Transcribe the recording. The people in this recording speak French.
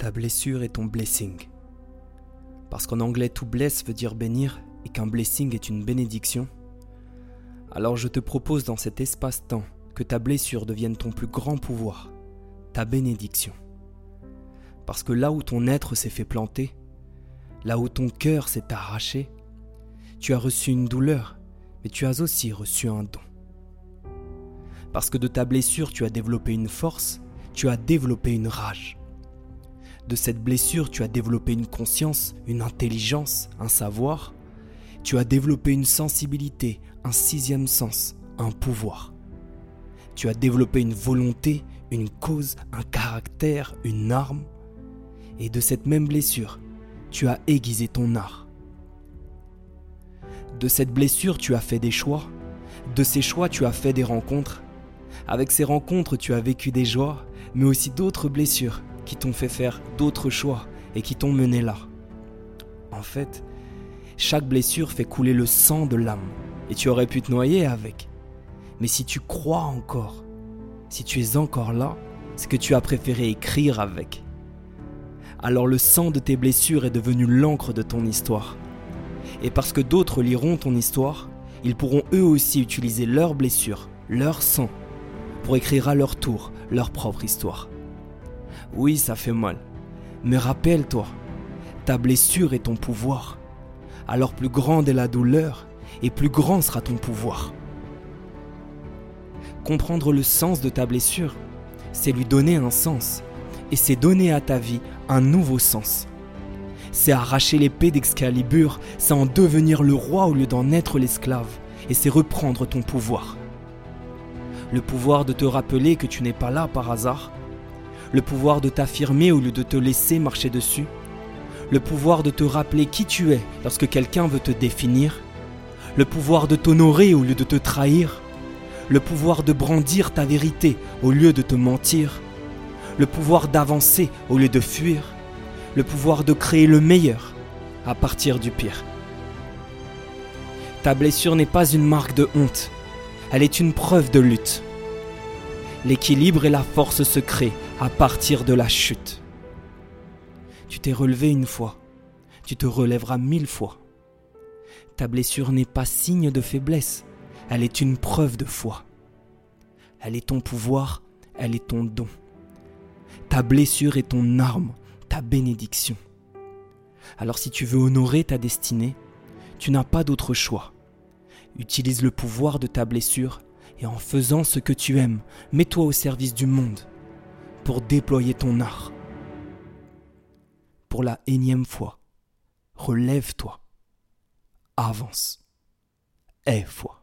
Ta blessure est ton blessing. Parce qu'en anglais tout bless veut dire bénir et qu'un blessing est une bénédiction. Alors je te propose dans cet espace-temps que ta blessure devienne ton plus grand pouvoir, ta bénédiction. Parce que là où ton être s'est fait planter, là où ton cœur s'est arraché, tu as reçu une douleur, mais tu as aussi reçu un don. Parce que de ta blessure, tu as développé une force, tu as développé une rage. De cette blessure, tu as développé une conscience, une intelligence, un savoir. Tu as développé une sensibilité, un sixième sens, un pouvoir. Tu as développé une volonté, une cause, un caractère, une arme. Et de cette même blessure, tu as aiguisé ton art. De cette blessure, tu as fait des choix. De ces choix, tu as fait des rencontres. Avec ces rencontres, tu as vécu des joies, mais aussi d'autres blessures qui t'ont fait faire d'autres choix et qui t'ont mené là. En fait, chaque blessure fait couler le sang de l'âme et tu aurais pu te noyer avec. Mais si tu crois encore, si tu es encore là, c'est que tu as préféré écrire avec. Alors le sang de tes blessures est devenu l'encre de ton histoire. Et parce que d'autres liront ton histoire, ils pourront eux aussi utiliser leurs blessures, leur sang, pour écrire à leur tour leur propre histoire. Oui, ça fait mal. Mais rappelle-toi, ta blessure est ton pouvoir. Alors plus grande est la douleur, et plus grand sera ton pouvoir. Comprendre le sens de ta blessure, c'est lui donner un sens, et c'est donner à ta vie un nouveau sens. C'est arracher l'épée d'Excalibur, c'est en devenir le roi au lieu d'en être l'esclave, et c'est reprendre ton pouvoir. Le pouvoir de te rappeler que tu n'es pas là par hasard, le pouvoir de t'affirmer au lieu de te laisser marcher dessus, le pouvoir de te rappeler qui tu es lorsque quelqu'un veut te définir, le pouvoir de t'honorer au lieu de te trahir, le pouvoir de brandir ta vérité au lieu de te mentir, le pouvoir d'avancer au lieu de fuir, le pouvoir de créer le meilleur à partir du pire. Ta blessure n'est pas une marque de honte, elle est une preuve de lutte. L'équilibre et la force se créent à partir de la chute. Tu t'es relevé une fois, tu te relèveras mille fois. Ta blessure n'est pas signe de faiblesse, elle est une preuve de foi. Elle est ton pouvoir, elle est ton don. Ta blessure est ton arme, ta bénédiction. Alors si tu veux honorer ta destinée, tu n'as pas d'autre choix. Utilise le pouvoir de ta blessure et en faisant ce que tu aimes, mets-toi au service du monde pour déployer ton art. Pour la énième fois, relève-toi, avance, aie foi.